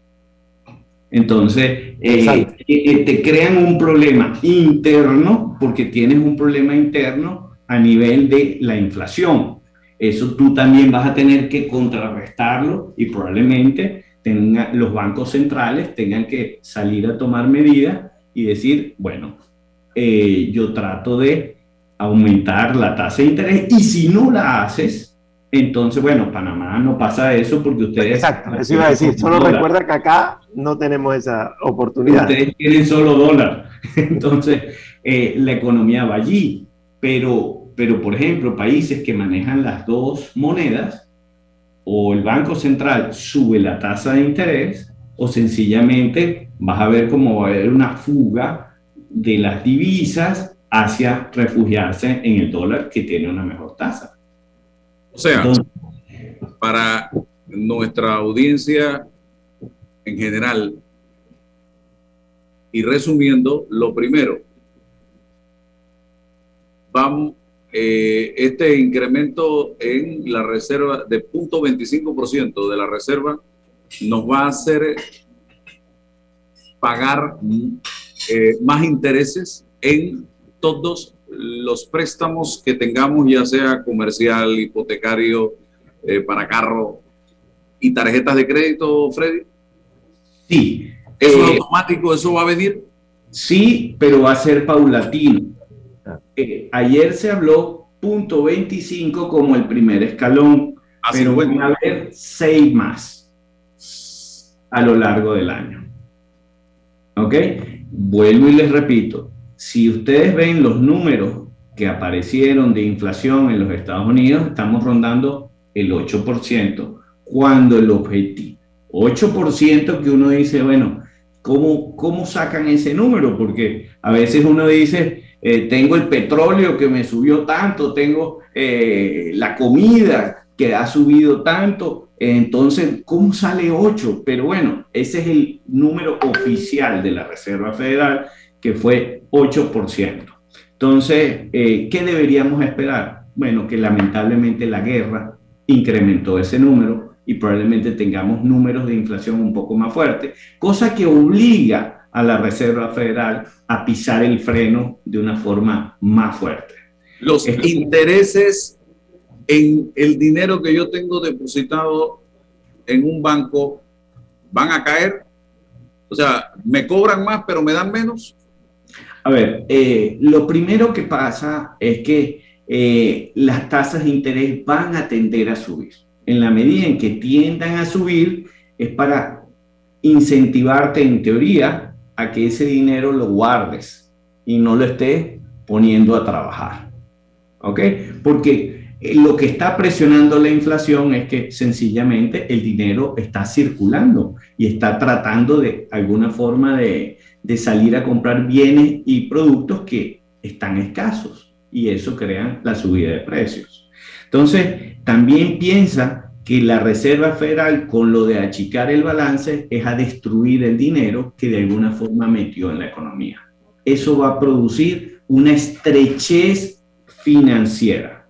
Entonces, eh, eh, eh, te crean un problema interno porque tienes un problema interno a nivel de la inflación. Eso tú también vas a tener que contrarrestarlo y probablemente tenga, los bancos centrales tengan que salir a tomar medidas y decir, bueno, yo trato de aumentar la tasa de interés y si no la haces, entonces, bueno, Panamá no pasa eso porque ustedes... Exacto, eso iba a decir. Solo recuerda que acá no tenemos esa oportunidad. Ustedes tienen solo dólar. Entonces, eh, la economía va allí. Pero, pero, por ejemplo, países que manejan las dos monedas, o el Banco Central sube la tasa de interés, o sencillamente vas a ver cómo va a haber una fuga de las divisas hacia refugiarse en el dólar que tiene una mejor tasa. O sea, para nuestra audiencia en general, y resumiendo, lo primero, vamos, eh, este incremento en la reserva de 0.25% de la reserva nos va a hacer pagar eh, más intereses en todos los préstamos que tengamos, ya sea comercial, hipotecario, eh, para carro y tarjetas de crédito, Freddy? Sí. ¿Eso es eh, automático? ¿Eso va a venir? Sí, pero va a ser paulatino. Eh, ayer se habló punto 25 como el primer escalón, ah, pero van a haber seis más a lo largo del año. ¿Ok? Vuelvo y les repito, si ustedes ven los números que aparecieron de inflación en los Estados Unidos, estamos rondando el 8%, cuando el objetivo, 8% que uno dice, bueno, ¿cómo, cómo sacan ese número? Porque a veces uno dice, eh, tengo el petróleo que me subió tanto, tengo eh, la comida que ha subido tanto, entonces, ¿cómo sale 8? Pero bueno, ese es el número oficial de la Reserva Federal que fue 8%. Entonces, eh, ¿qué deberíamos esperar? Bueno, que lamentablemente la guerra incrementó ese número y probablemente tengamos números de inflación un poco más fuertes, cosa que obliga a la Reserva Federal a pisar el freno de una forma más fuerte. Los intereses en el dinero que yo tengo depositado en un banco van a caer. O sea, me cobran más, pero me dan menos. A ver, eh, lo primero que pasa es que eh, las tasas de interés van a tender a subir. En la medida en que tiendan a subir, es para incentivarte en teoría a que ese dinero lo guardes y no lo estés poniendo a trabajar. ¿Ok? Porque lo que está presionando la inflación es que sencillamente el dinero está circulando y está tratando de alguna forma de, de salir a comprar bienes y productos que están escasos y eso crea la subida de precios. Entonces, también piensa que la Reserva Federal con lo de achicar el balance es a destruir el dinero que de alguna forma metió en la economía. Eso va a producir una estrechez financiera.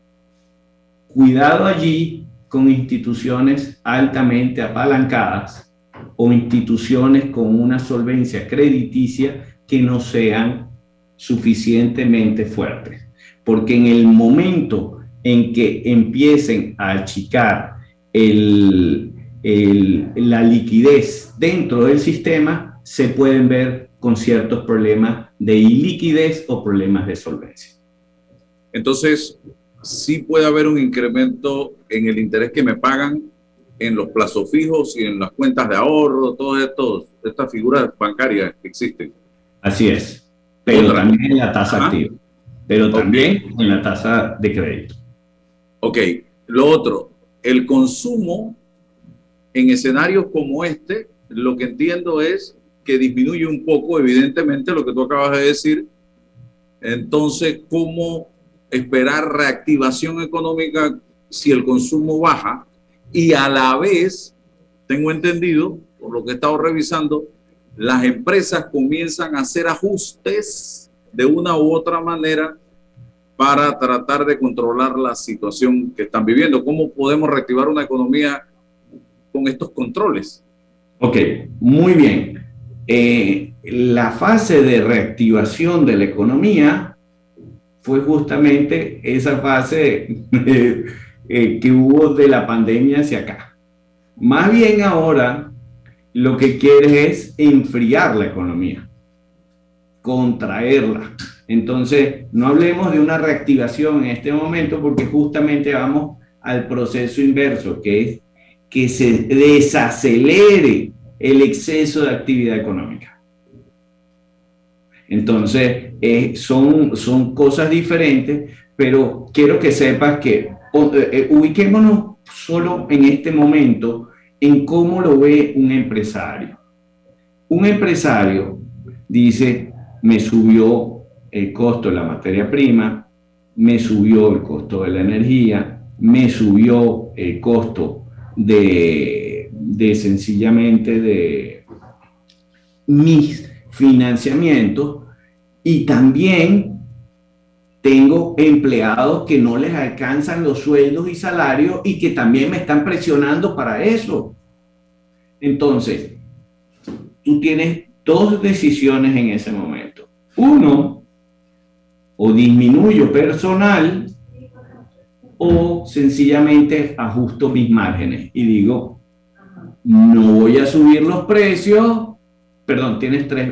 Cuidado allí con instituciones altamente apalancadas o instituciones con una solvencia crediticia que no sean suficientemente fuertes. Porque en el momento en que empiecen a achicar el, la liquidez dentro del sistema, se pueden ver con ciertos problemas de iliquidez o problemas de solvencia. Entonces, sí puede haber un incremento en el interés que me pagan en los plazos fijos y en las cuentas de ahorro, todas estas figuras bancarias que existen. Así es, pero también en la tasa activa, pero también en la tasa de crédito. Ok, lo otro, el consumo en escenarios como este, lo que entiendo es que disminuye un poco, evidentemente, lo que tú acabas de decir. Entonces, ¿cómo esperar reactivación económica si el consumo baja? y a la vez, tengo entendido, por lo que he estado revisando, las empresas comienzan a hacer ajustes de una u otra manera para tratar de controlar la situación que están viviendo. ¿Cómo podemos reactivar una economía con estos controles? Ok, muy bien. Eh, la fase de reactivación de la economía fue justamente esa fase Eh, que hubo de la pandemia hacia acá. Más bien ahora lo que quiere es enfriar la economía, contraerla. Entonces, no hablemos de una reactivación en este momento porque justamente vamos al proceso inverso, que es que se desacelere el exceso de actividad económica. Entonces, eh, son, son cosas diferentes, pero quiero que sepas que eh, eh, ubiquémonos solo en este momento en cómo lo ve un empresario. Un empresario dice, me subió el costo de la materia prima, me subió el costo de la energía, me subió el costo de, de sencillamente de mis financiamientos y también tengo empleados que no les alcanzan los sueldos y salarios y que también me están presionando para eso. Entonces, tú tienes dos decisiones en ese momento. Uno, o disminuyo personal o sencillamente ajusto mis márgenes y digo, no voy a subir los precios, perdón, tienes tres,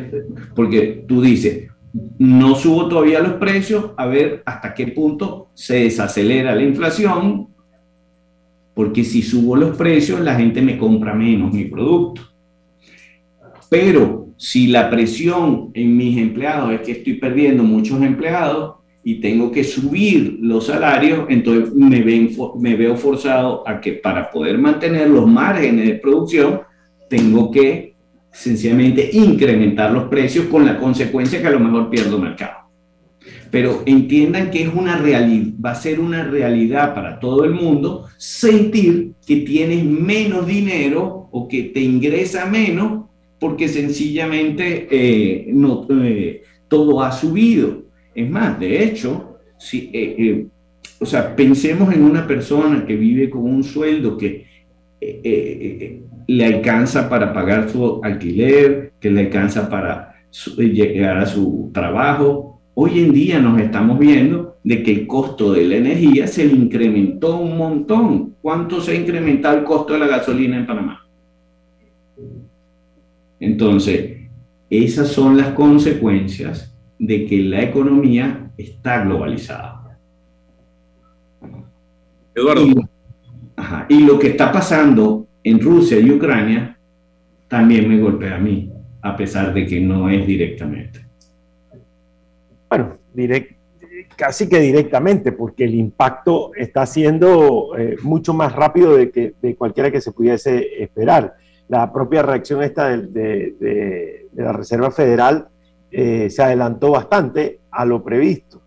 porque tú dices, no subo todavía los precios, a ver hasta qué punto se desacelera la inflación, porque si subo los precios, la gente me compra menos mi producto. Pero si la presión en mis empleados es que estoy perdiendo muchos empleados y tengo que subir los salarios, entonces me, veo forzado a que para poder mantener los márgenes de producción, tengo que sencillamente incrementar los precios con la consecuencia que a lo mejor pierdo mercado. Pero entiendan que es una realidad, va a ser una realidad para todo el mundo sentir que tienes menos dinero o que te ingresa menos porque sencillamente eh, no, eh, todo ha subido. Es más, de hecho, si, eh, o sea, pensemos en una persona que vive con un sueldo que le alcanza para pagar su alquiler, que le alcanza para llegar a su trabajo. Hoy en día nos estamos viendo de que el costo de la energía se le incrementó un montón. ¿Cuánto se ha incrementado el costo de la gasolina en Panamá? Entonces, esas son las consecuencias de que la economía está globalizada. Eduardo. y lo que está pasando en Rusia y Ucrania también me golpea a mí, a pesar de que no es directamente. Bueno, casi que directamente, porque el impacto está siendo eh, mucho más rápido de, que, de cualquiera que se pudiese esperar. La propia reacción esta de, la Reserva Federal eh, se adelantó bastante a lo previsto.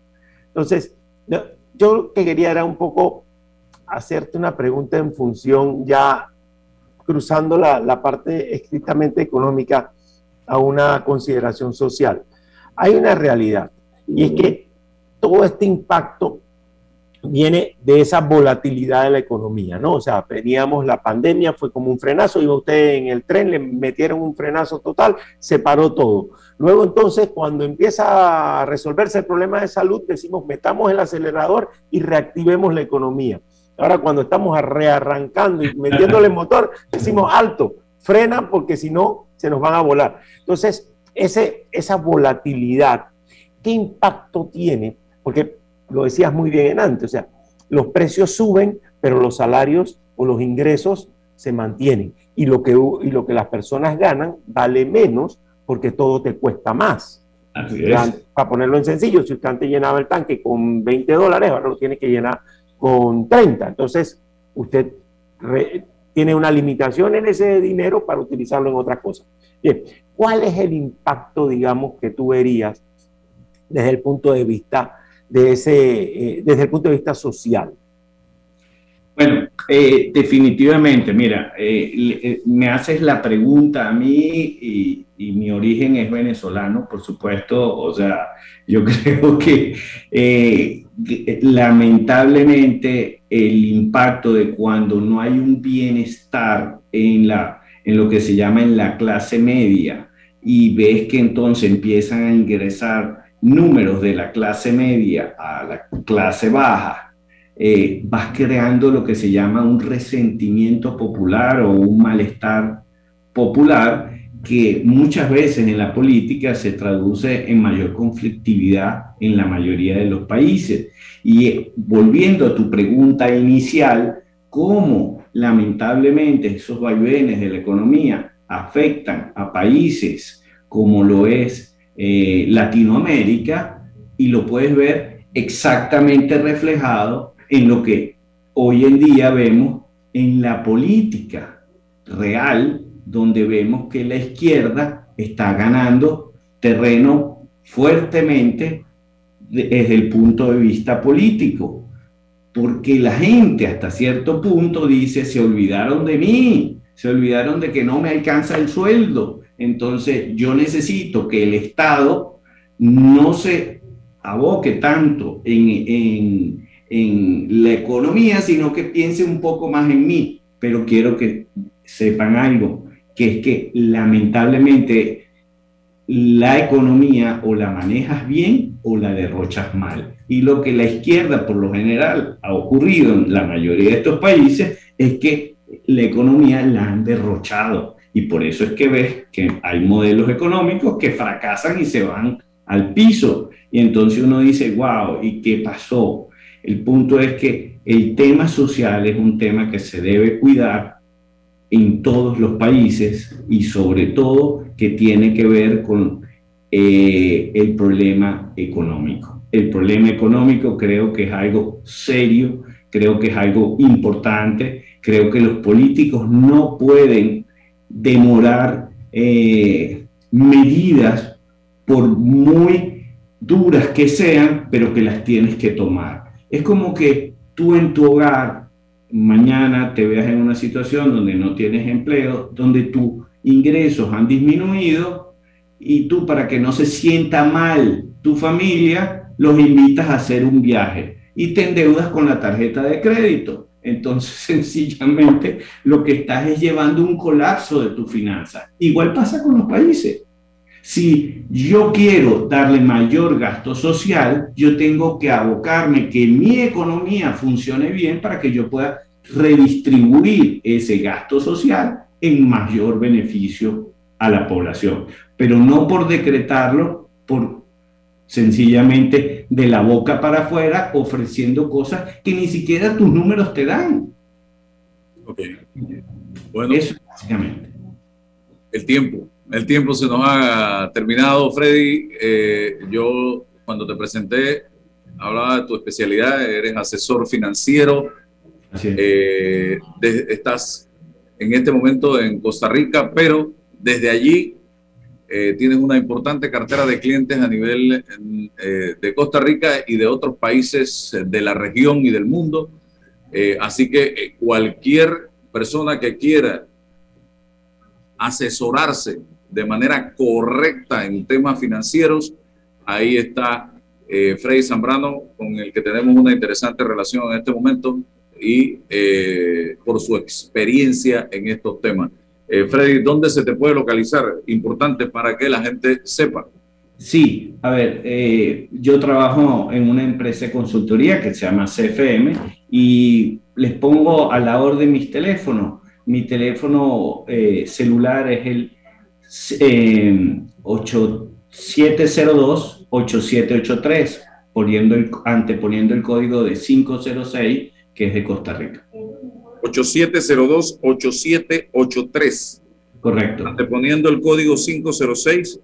Entonces, yo lo que quería era un poco hacerte una pregunta en función ya cruzando la, la parte estrictamente económica a una consideración social. Hay una realidad y es que todo este impacto viene de esa volatilidad de la economía, ¿no? O sea, veníamos, la pandemia fue como un frenazo, iba usted en el tren, le metieron un frenazo total, se paró todo. Luego entonces, cuando empieza a resolverse el problema de salud, decimos, metamos el acelerador y reactivemos la economía. Ahora cuando estamos rearrancando y metiéndole el motor, decimos, alto, frena porque si no, se nos van a volar. Entonces, ese, esa volatilidad, ¿qué impacto tiene? Porque lo decías muy bien antes, o sea, los precios suben, pero los salarios o los ingresos se mantienen. Y lo que, y lo que las personas ganan vale menos porque todo te cuesta más. Para ponerlo en sencillo, si usted antes llenaba el tanque con 20 dólares, ahora lo tiene que llenar con 30. Entonces, usted tiene una limitación en ese dinero para utilizarlo en otras cosas. Bien, ¿cuál es el impacto, digamos, que tú verías desde el punto de vista de ese, eh, desde el punto de vista social? Bueno, eh, definitivamente, mira, eh, me haces la pregunta a mí y, mi origen es venezolano, por supuesto, o sea, yo creo que lamentablemente el impacto de cuando no hay un bienestar en, la, en lo que se llama en la clase media y ves que entonces empiezan a ingresar números de la clase media a la clase baja, eh, vas creando lo que se llama un resentimiento popular o un malestar popular que muchas veces en la política se traduce en mayor conflictividad en la mayoría de los países. Y eh, volviendo a tu pregunta inicial, ¿cómo lamentablemente esos vaivenes de la economía afectan a países como lo es eh, Latinoamérica y lo puedes ver exactamente reflejado en lo que hoy en día vemos en la política real, donde vemos que la izquierda está ganando terreno fuertemente desde el punto de vista político, porque la gente hasta cierto punto dice, se olvidaron de mí, se olvidaron de que no me alcanza el sueldo, entonces, yo necesito que el Estado no se aboque tanto en, la economía, sino que piense un poco más en mí. Pero quiero que sepan algo, que es que lamentablemente la economía o la manejas bien o la derrochas mal. Y lo que la izquierda por lo general ha ocurrido en la mayoría de estos países es que la economía la han derrochado y por eso es que ves que hay modelos económicos que fracasan y se van al piso. Y entonces uno dice, wow, ¿y qué pasó? El punto es que el tema social es un tema que se debe cuidar en todos los países y sobre todo que tiene que ver con eh, el problema económico. El problema económico creo que es algo serio, creo que es algo importante, creo que los políticos no pueden demorar eh, medidas, por muy duras que sean, pero que las tienes que tomar. Es como que tú en tu hogar mañana te veas en una situación donde no tienes empleo, donde tus ingresos han disminuido y tú para que no se sienta mal tu familia, los invitas a hacer un viaje y te endeudas con la tarjeta de crédito entonces sencillamente lo que estás es llevando un colapso de tu finanza. Igual pasa con los países. Si yo quiero darle mayor gasto social, yo tengo que abocarme que mi economía funcione bien para que yo pueda redistribuir ese gasto social en mayor beneficio a la población, pero no por decretarlo, por sencillamente de la boca para afuera ofreciendo cosas que ni siquiera tus números te dan. Ok. Bueno, Eso básicamente. El tiempo. El tiempo se nos ha terminado, Freddy. Eh, yo cuando te presenté hablaba de tu especialidad, eres asesor financiero, eh, estás en este momento en Costa Rica, pero desde allí eh, tienes una importante cartera de clientes a nivel de Costa Rica y de otros países de la región y del mundo. así que cualquier persona que quiera asesorarse de manera correcta en temas financieros, ahí está Freddy Zambrano, con el que tenemos una interesante relación en este momento y eh, por su experiencia en estos temas. Eh, Freddy, ¿dónde se te puede localizar? Importante para que la gente sepa. Sí, a ver, eh, yo trabajo en una empresa de consultoría que se llama CFM y les pongo a la orden mis teléfonos. Mi teléfono celular es el 8702-8783, poniendo el, anteponiendo el código de 506 que es de Costa Rica. 8702-8783. Correcto. Anteponiendo el código 506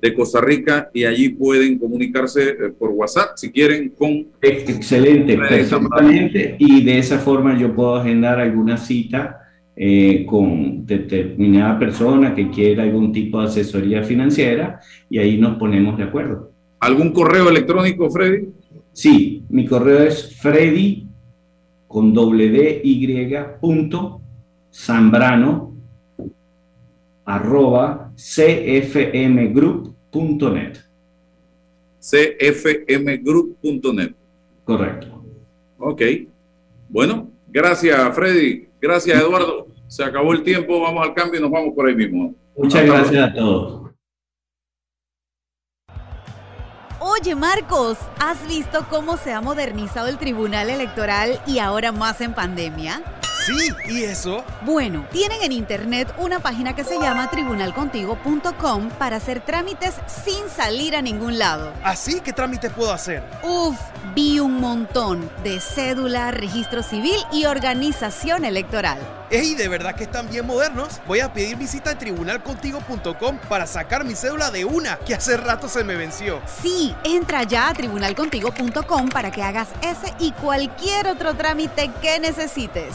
de Costa Rica y allí pueden comunicarse eh, por WhatsApp si quieren con... Excelente, perfectamente. Y de esa forma yo puedo agendar alguna cita eh, con determinada persona que quiera algún tipo de asesoría financiera y ahí nos ponemos de acuerdo. ¿Algún correo electrónico, Freddy? Sí, mi correo es freddy con doble D Y punto Zambrano arroba cfmgroup.net. cfmgroup.net. Correcto. Ok. Bueno, gracias Freddy. Gracias Eduardo. Se acabó el tiempo, vamos al cambio y nos vamos por ahí mismo. Muchas gracias a todos. Oye Marcos, ¿has visto cómo se ha modernizado el Tribunal Electoral y ahora más en pandemia? Sí, ¿y eso? Bueno, tienen en internet una página que se llama tribunalcontigo.com para hacer trámites sin salir a ningún lado. ¿Así? ¿Qué trámites puedo hacer? Uf, vi un montón de cédula, registro civil y organización electoral. ¡Ey, de verdad que están bien modernos! Voy a pedir visita en tribunalcontigo.com para sacar mi cédula de una que hace rato se me venció. Sí, entra ya a tribunalcontigo.com para que hagas ese y cualquier otro trámite que necesites.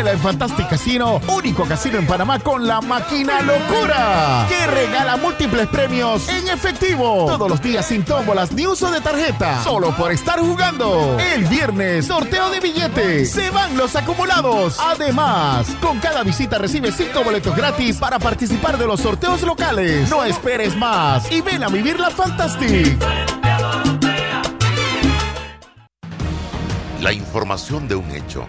Vívela en Fantastic Casino, único casino en Panamá con la máquina locura, que regala múltiples premios en efectivo. Todos los días sin tómbolas ni uso de tarjeta, solo por estar jugando. El viernes, sorteo de billetes, se van los acumulados. Además, con cada visita recibes cinco boletos gratis para participar de los sorteos locales. No esperes más y ven a vivir la Fantastic. La información de un hecho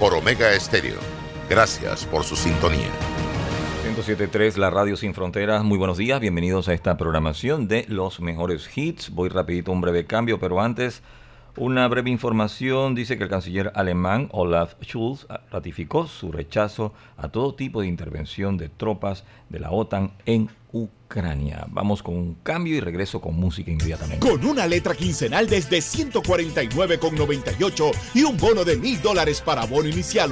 por Omega Estéreo. Gracias por su sintonía. 107.3, la radio sin fronteras. Muy buenos días, bienvenidos a esta programación de los mejores hits. Voy rapidito un breve cambio, pero antes una breve información. Dice que el canciller alemán Olaf Scholz ratificó su rechazo a todo tipo de intervención de tropas de la OTAN en Ucrania. Vamos con un cambio y regreso con música inmediatamente. Con una letra quincenal desde 149,98 y un bono de mil dólares para bono inicial